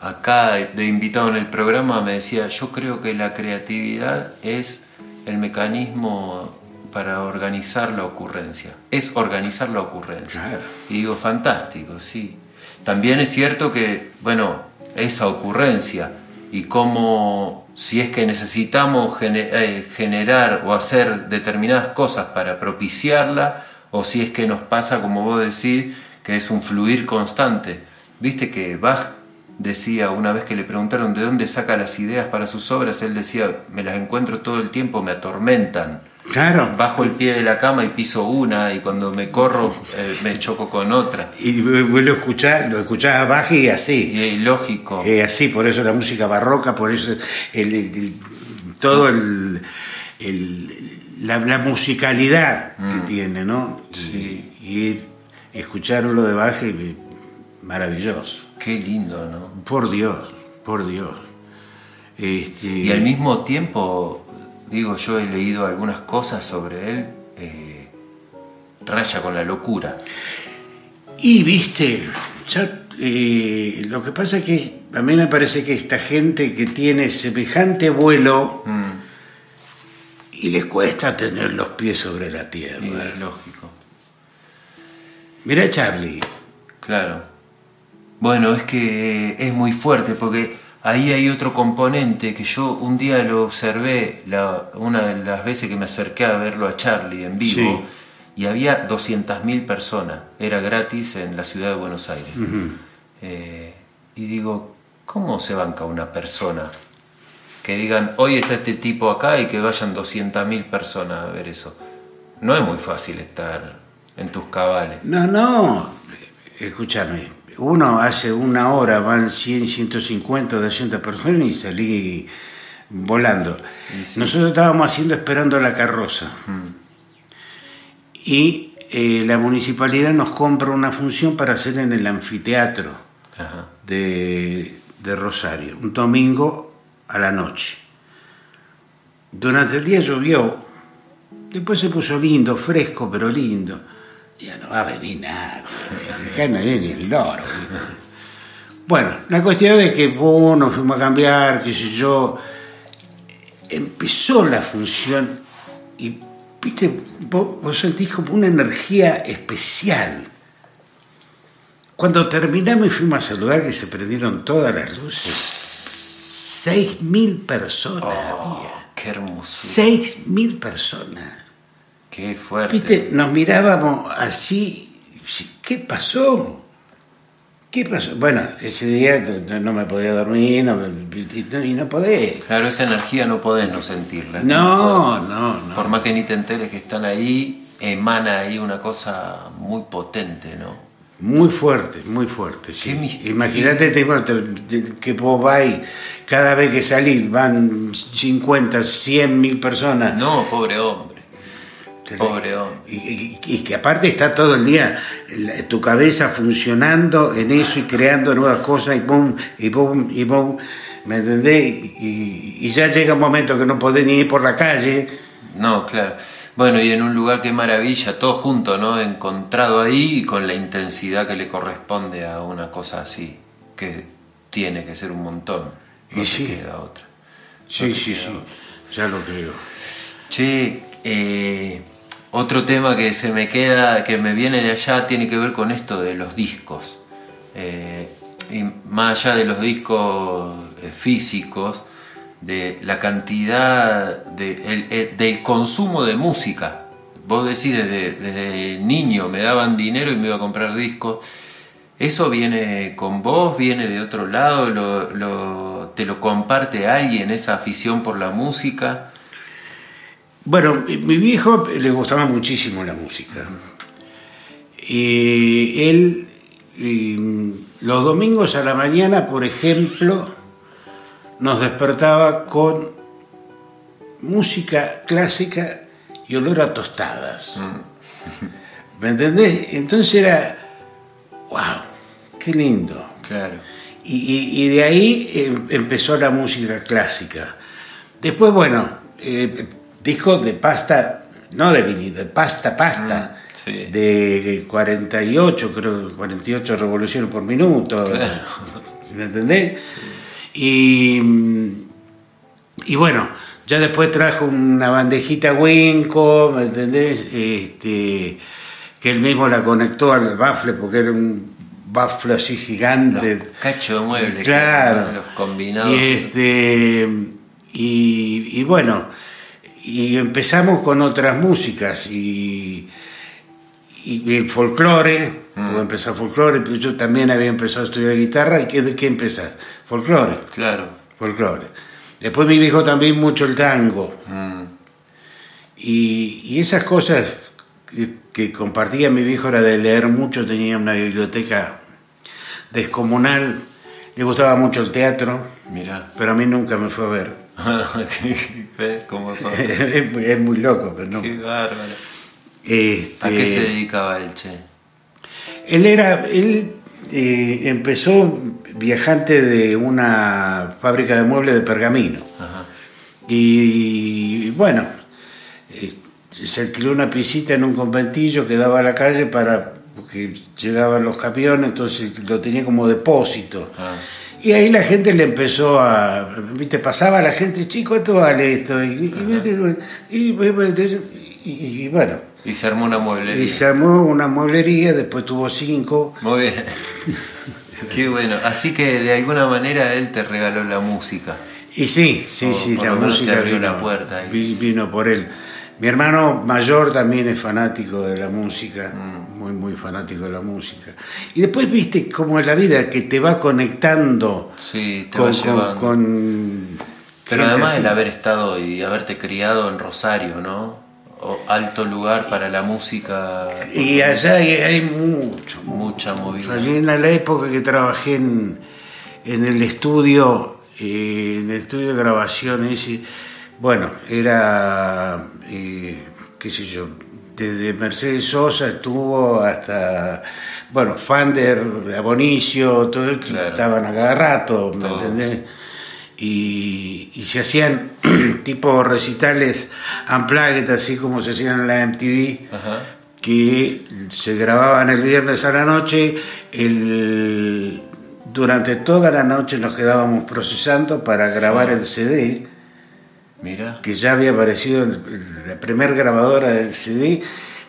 acá de invitado en el programa me decía, yo creo que la creatividad es el mecanismo para organizar la ocurrencia. Es organizar la ocurrencia. Claro. Y digo, fantástico, sí. También es cierto que, bueno, esa ocurrencia y cómo si es que necesitamos eh, generar o hacer determinadas cosas para propiciarla, o si es que nos pasa, como vos decís, que es un fluir constante. Viste que Bach decía, una vez que le preguntaron de dónde saca las ideas para sus obras, él decía, me las encuentro todo el tiempo, me atormentan. Claro. Bajo el pie de la cama y piso una y cuando me corro [laughs] eh, me choco con otra. Y vos lo escuchás, lo escuchás y así. Y es lógico. Eh, así, por eso la música barroca, por eso el, todo el, la, musicalidad que mm. tiene, ¿no? Sí. Y, escucharlo de Bach es maravilloso. Qué lindo, ¿no? Por Dios, por Dios. Este... Y al mismo tiempo digo, yo he leído algunas cosas sobre él, eh, raya con la locura. Y viste, eh, lo que pasa es que a mí me parece que esta gente que tiene semejante vuelo mm. y les cuesta tener los pies sobre la tierra. es lógico. Mira Charlie. Claro. Bueno, es que es muy fuerte porque ahí hay otro componente que yo un día lo observé, una de las veces que me acerqué a verlo a Charlie en vivo, y había 200.000 personas, era gratis en la ciudad de Buenos Aires. Eh, y digo, ¿cómo se banca una persona? Que digan, hoy está este tipo acá y que vayan 200.000 personas a ver eso. No es muy fácil estar en tus cabales. No, no, escúchame, uno hace una hora van 100, 150, 200 personas y salí volando. Nosotros estábamos haciendo esperando la carroza. Y eh, la municipalidad nos compra una función para hacer en el anfiteatro de, de Rosario, un domingo a la noche. Durante el día llovió Después se puso lindo, fresco, pero lindo. Ya no va a venir nada. [laughs] Acá no viene el loro. Bueno, la cuestión es que bueno, fuimos a cambiar, qué sé yo. Empezó la función y, viste, vos, vos sentís como una energía especial. Cuando terminamos y fuimos a saludar, que se prendieron todas las luces, seis mil personas había. Qué hermoso. Seis mil personas. Qué fuerte. Viste, nos mirábamos así. ¿Qué pasó? ¿Qué pasó? Bueno, ese día no, me podía dormir no, y no, podés. Claro, esa energía no podés no sentirla. No, no, no. Por más que ni te enteres que están ahí, emana ahí una cosa muy potente, ¿no? Muy fuerte, muy fuerte. Sí. Imagínate te- te- que vos vas y cada vez que salís van 50, 100 mil personas. No, pobre hombre. Pobre hombre. Y, y- y que aparte está todo el día tu cabeza funcionando en eso y creando nuevas cosas y pum, y pum, y pum. ¿Me entendés? Y, y ya llega un momento que no podés ni ir por la calle. No, claro. Bueno, y en un lugar que maravilla, todo junto, ¿no? Encontrado ahí y con la intensidad que le corresponde a una cosa así, que tiene que ser un montón. No Y se sí. queda otra. Sí, sí, sí. otra. Ya lo creo. Che, eh, otro tema que se me queda, que me viene de allá, tiene que ver con esto de los discos. Eh, y más allá de los discos eh, físicos, de la cantidad el- del consumo de música. Vos decís, desde, niño me daban dinero y me iba a comprar discos. ¿Eso viene con vos? ¿Viene de otro lado? ¿Lo, lo- ¿Te lo comparte alguien, esa afición por la música? Bueno, mi viejo le gustaba muchísimo la música. Y él, y, los domingos a la mañana, por ejemplo, nos despertaba con música clásica y olor a tostadas. ¿Me entendés? Entonces era, wow, qué lindo. Claro. Y, y- y de ahí em- empezó la música clásica. Después, bueno, eh, discos de pasta, no de vinilo, de pasta, pasta, Mm, sí. de 48, creo, 48 revoluciones por minuto. ¿Me entendés? Y, y bueno, ya después trajo una bandejita Winco, ¿me entendés? Este, que él mismo la conectó al bafle porque era un bafle así gigante. Los cachos de mueble, Claro. los combinados. Y, este, y, y bueno, y empezamos con otras músicas y, y el folclore, Mm. puedo empezar folclore, pero yo también había empezado a estudiar guitarra, ¿y qué, de qué empezás? Folclore, Claro. folclore. Después mi viejo también mucho el tango. Mm, Y, y esas cosas que, que compartía mi viejo era de leer mucho, tenía una biblioteca descomunal, le gustaba mucho el teatro, mirá. pero a mí nunca me fue a ver. ¿Ves [laughs] cómo son? es, muy, loco, pero no. Qué bárbaro. Este, ¿A qué se dedicaba él, che? Él era, él eh, empezó viajante de una fábrica de muebles de pergamino. Ajá. Y bueno, eh, se alquiló una piscita en un conventillo que daba a la calle para porque llegaban los camiones, entonces lo tenía como depósito. Ah. Y ahí la gente le empezó a, viste, pasaba la gente, chico, ¿cuánto vale esto? Y, y- y- y- y bueno, Y se armó una y mueblería. se armó una mueblería, después tuvo cinco. Muy bien. [laughs] Qué bueno. Así que de alguna manera él te regaló la música. Y sí, sí, O sí, por la lo menos te música abrió vino, la puerta ahí. vi- vino por él. Mi hermano mayor también es fanático de la música, Mm. muy, muy fanático de la música. Y después viste como en la vida que te va conectando Sí, te con, va con- con Pero además así. el haber estado y haberte criado en Rosario, ¿no? O alto lugar para la música. Y allá hay, hay mucho, Mucha mucho, movida. mucho. En la, época que trabajé en, en el estudio, eh, en el estudio de grabación, ese, bueno, era, eh, qué sé yo, desde Mercedes Sosa estuvo hasta, bueno, Fander, Abonicio, todo esto, Claro. estaban a cada rato, ¿me Todos. entendés? y, se hacían [clears throat] tipo recitales unplugged, así como se hacían en la MTV, que se grababan el viernes a la noche, el, durante toda la noche nos quedábamos procesando para grabar el CD. Mira. Que ya había aparecido la primera grabadora del CD,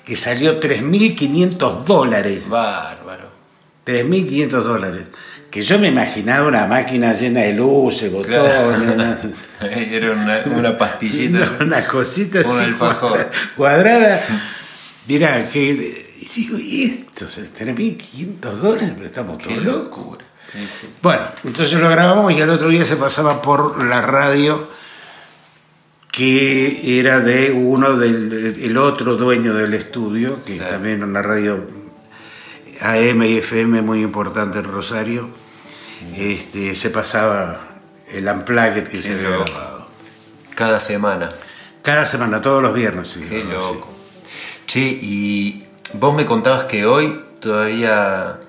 que salió 3.500 dólares. Bárbaro. 3.500 dólares que yo me imaginaba una máquina llena de luces, botones. [laughs] Era una, una pastillita. [laughs] una cosita así cuadrada. Mirá, que digo, ¿y esto? 3.500 dólares, pero estamos todos locos. Bueno, entonces lo grabamos y al otro día se pasaba por la radio que era de uno del el otro dueño del estudio, que también una radio AM y FM muy importante en Rosario, este, se pasaba el Unplugged que se había grabado. Cada semana. Cada semana, todos los viernes. Sí, Qué loco. Che, y vos me contabas que hoy todavía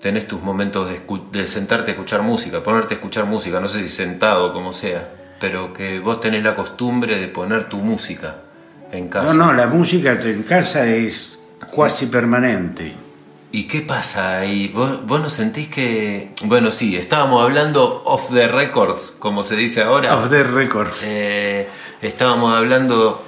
tenés tus momentos de, de, sentarte a escuchar música, ponerte a escuchar música, no sé si sentado o como sea, pero que vos tenés la costumbre de poner tu música en casa. No, no, la música en casa es cuasi permanente. ¿Y qué pasa ahí? ¿Vos, no sentís que.? Bueno, sí, estábamos hablando off the records, como se dice ahora. Off the record. Eh, estábamos hablando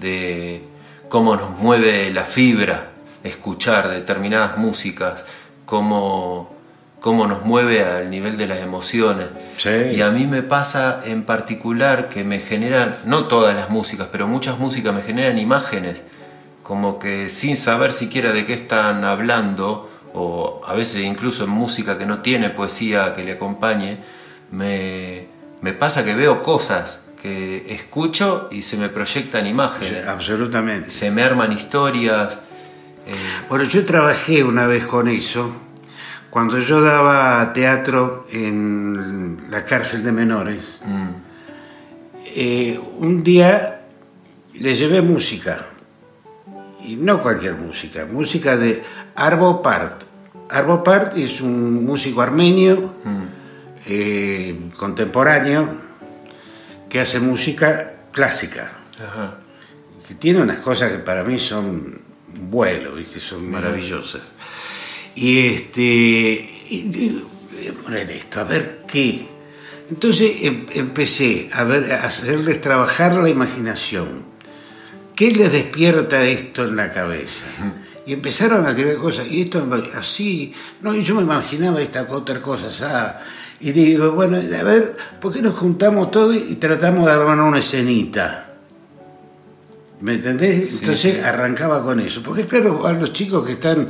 de cómo nos mueve la fibra escuchar determinadas músicas, cómo, cómo nos mueve al nivel de las emociones. Y a mí me pasa en particular que me generan, no todas las músicas, pero muchas músicas me generan imágenes como que sin saber siquiera de qué están hablando, o a veces incluso en música que no tiene poesía que le acompañe, me, pasa que veo cosas que escucho y se me proyectan imágenes. absolutamente. Se me arman historias. Eh. Bueno, yo trabajé una vez con eso, cuando yo daba teatro en la cárcel de menores. Mm. Eh, un día le llevé música y no cualquier música, música de Arvo Part. Arvo Part es un músico armenio mm. eh, contemporáneo que hace música clásica. Que tiene unas cosas que para mí son vuelo, ¿viste? son maravillosas. Y este, y, poner esto, a ver qué. Entonces em, empecé a, ver, a hacerles trabajar la imaginación ¿Qué les despierta esto en la cabeza? Y empezaron a creer cosas, y esto así, no, yo me imaginaba esta otra cosa, y digo, bueno, a ver, ¿por qué nos juntamos todos y tratamos de armar una escenita? ¿Me entendés? Entonces arrancaba con eso. Porque claro, a los chicos que están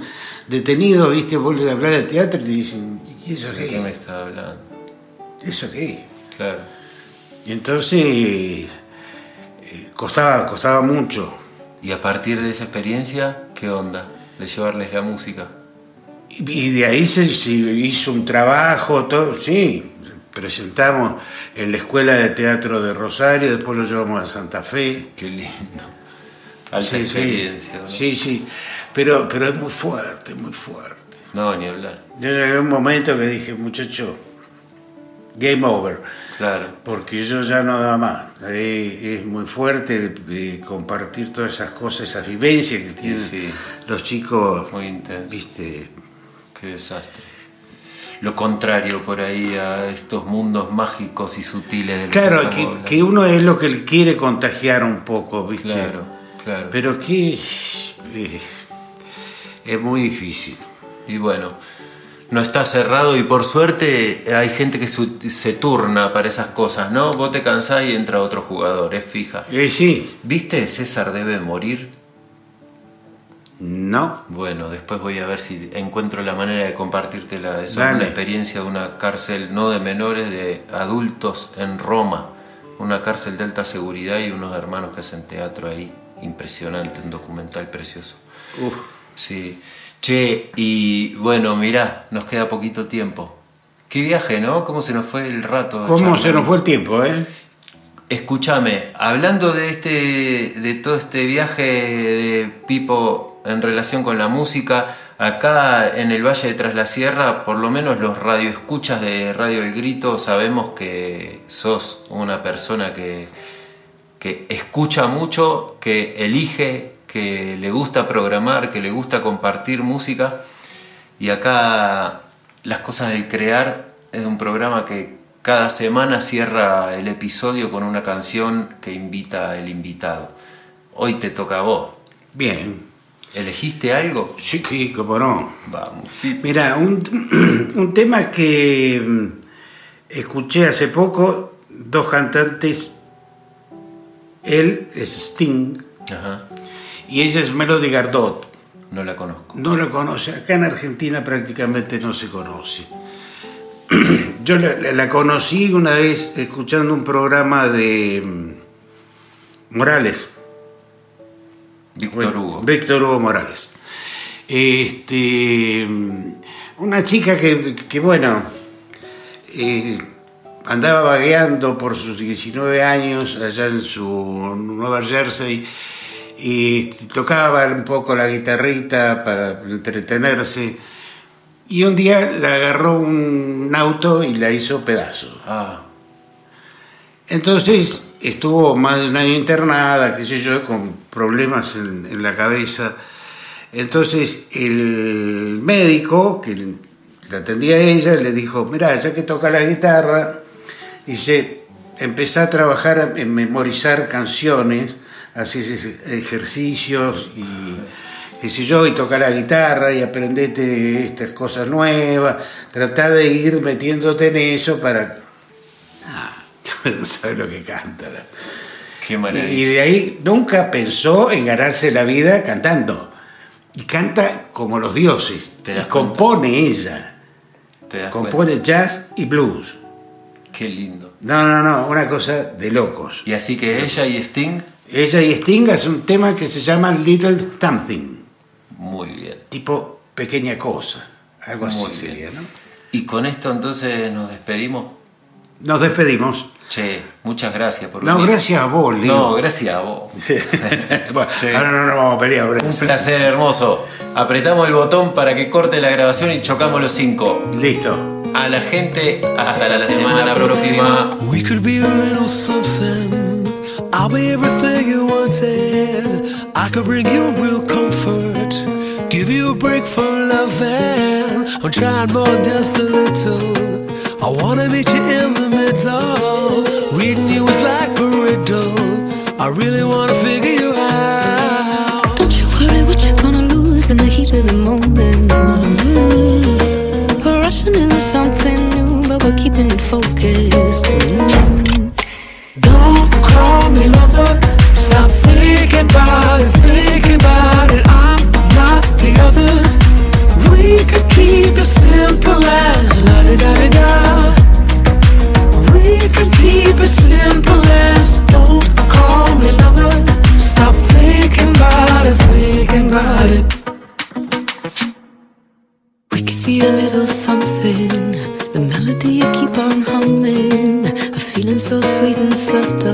detenidos, viste, vos a hablar de teatro y te dicen, ¿y eso qué? ¿De qué me está hablando? ¿Eso qué? Claro. Y entonces costaba, costaba mucho. ¿Y a partir de esa experiencia, qué onda? De llevarles la música. Y de ahí se, hizo un trabajo, todo, sí, presentamos en la Escuela de Teatro de Rosario, después lo llevamos a Santa Fe. Qué lindo. Alta experiencia. Sí, sí, pero, pero es muy fuerte, muy fuerte. No, ni hablar. Yo llegué a un momento que dije, muchacho, game over. Claro. Porque yo ya no daba más. es muy fuerte compartir todas esas cosas, esas vivencias que tienen los chicos. Muy intenso. Viste. Qué desastre. Lo contrario por ahí a estos mundos mágicos y sutiles del Claro, que, que, uno es lo que quiere contagiar un poco, ¿viste? Claro, claro. Pero que es muy difícil. Y bueno, no está cerrado y por suerte hay gente que se turna para esas cosas, ¿no? Vos te cansás y entra otro jugador, es fija. Eh, sí. ¿Viste César debe morir? No. Bueno, después voy a ver si encuentro la manera de compartírtela. Es una experiencia de una cárcel, no de menores, de adultos en Roma. Una cárcel de alta seguridad y unos hermanos que hacen teatro ahí. Impresionante, un documental precioso. Uf. Sí. Che, y bueno, mirá, nos queda poquito tiempo. Qué viaje, ¿no? ¿Cómo se nos fue el rato? ¿Cómo se nos fue el tiempo, eh? Escúchame, hablando de este, de todo este viaje de Pipo en relación con la música, Acá en el Valle de Tras la Sierra, por lo menos los radioescuchas de Radio El Grito, sabemos que sos una persona que, que escucha mucho, que elige, que le gusta programar, que le gusta compartir música. Y acá Las Cosas del Crear es un programa que cada semana cierra el episodio con una canción que invita al invitado. Hoy te toca a vos. Bien. ¿Elegiste algo? Sí, sí, como no. Vamos. Mira, un, [clears throat] un tema que mm, escuché hace poco, dos cantantes, él es Sting Ajá. Y ella es Melody Gardot. No la conozco. No lo conoce, acá en Argentina prácticamente no se conoce. [clears throat] Yo la, la- la conocí una vez escuchando un programa de mm, Morales. Víctor Hugo. Víctor Hugo Morales. Este, una chica que, que, bueno, eh, andaba vagueando por sus 19 años allá en su Nueva Jersey y tocaba un poco la guitarrita para entretenerse. Y un día le agarró un auto y la hizo pedazos. Ah, Entonces estuvo más de un año internada, qué sé yo, con problemas en, en la cabeza. Entonces el médico que la atendía a ella le dijo, mira, ya que toca la guitarra, dice, empezá a trabajar en memorizar canciones, haces ejercicios y qué sé yo, y toca la guitarra y aprendete estas cosas nuevas, tratá de ir metiéndote en eso para [laughs] no sabe lo que canta. qué Y maravilla. de ahí nunca pensó en ganarse la vida cantando. Y canta como los dioses. Te Y das compone ella. ¿Te das Compone jazz y blues. Qué lindo. No, no, no, una cosa de locos. Y así que ella y Sting, Ella y Sting es un tema que se llama Little Something, muy bien. tipo pequeña cosa. Algo así Muy bien. sería, ¿no? Y con esto entonces nos despedimos. Nos despedimos. Che, muchas gracias por No, venir. gracias a vos, Leo. No, gracias a vos. [laughs] bueno, ahora no nos vamos a pelear. Un placer hermoso. Apretamos el botón para que corte la grabación y chocamos los cinco. Listo. A la gente, hasta la semana próxima. We could be a little something. I'll be everything you wanted. I could bring you real comfort. Give you a break from loving. I'm trying more just a little. I wanna meet you in the middle. Reading you is like a riddle. I really wanna figure you out. Don't you worry what you're gonna lose in the heat of the moment. Mm. We're rushing into something new, but we're keeping it focused. About it, thinking about it. I'm not the others. We could keep it simple as da da da da. We could keep it simple as don't call me lover. Stop thinking about it, thinking about it. We could be a little something. The melody you keep on humming. A feeling so sweet and subtle.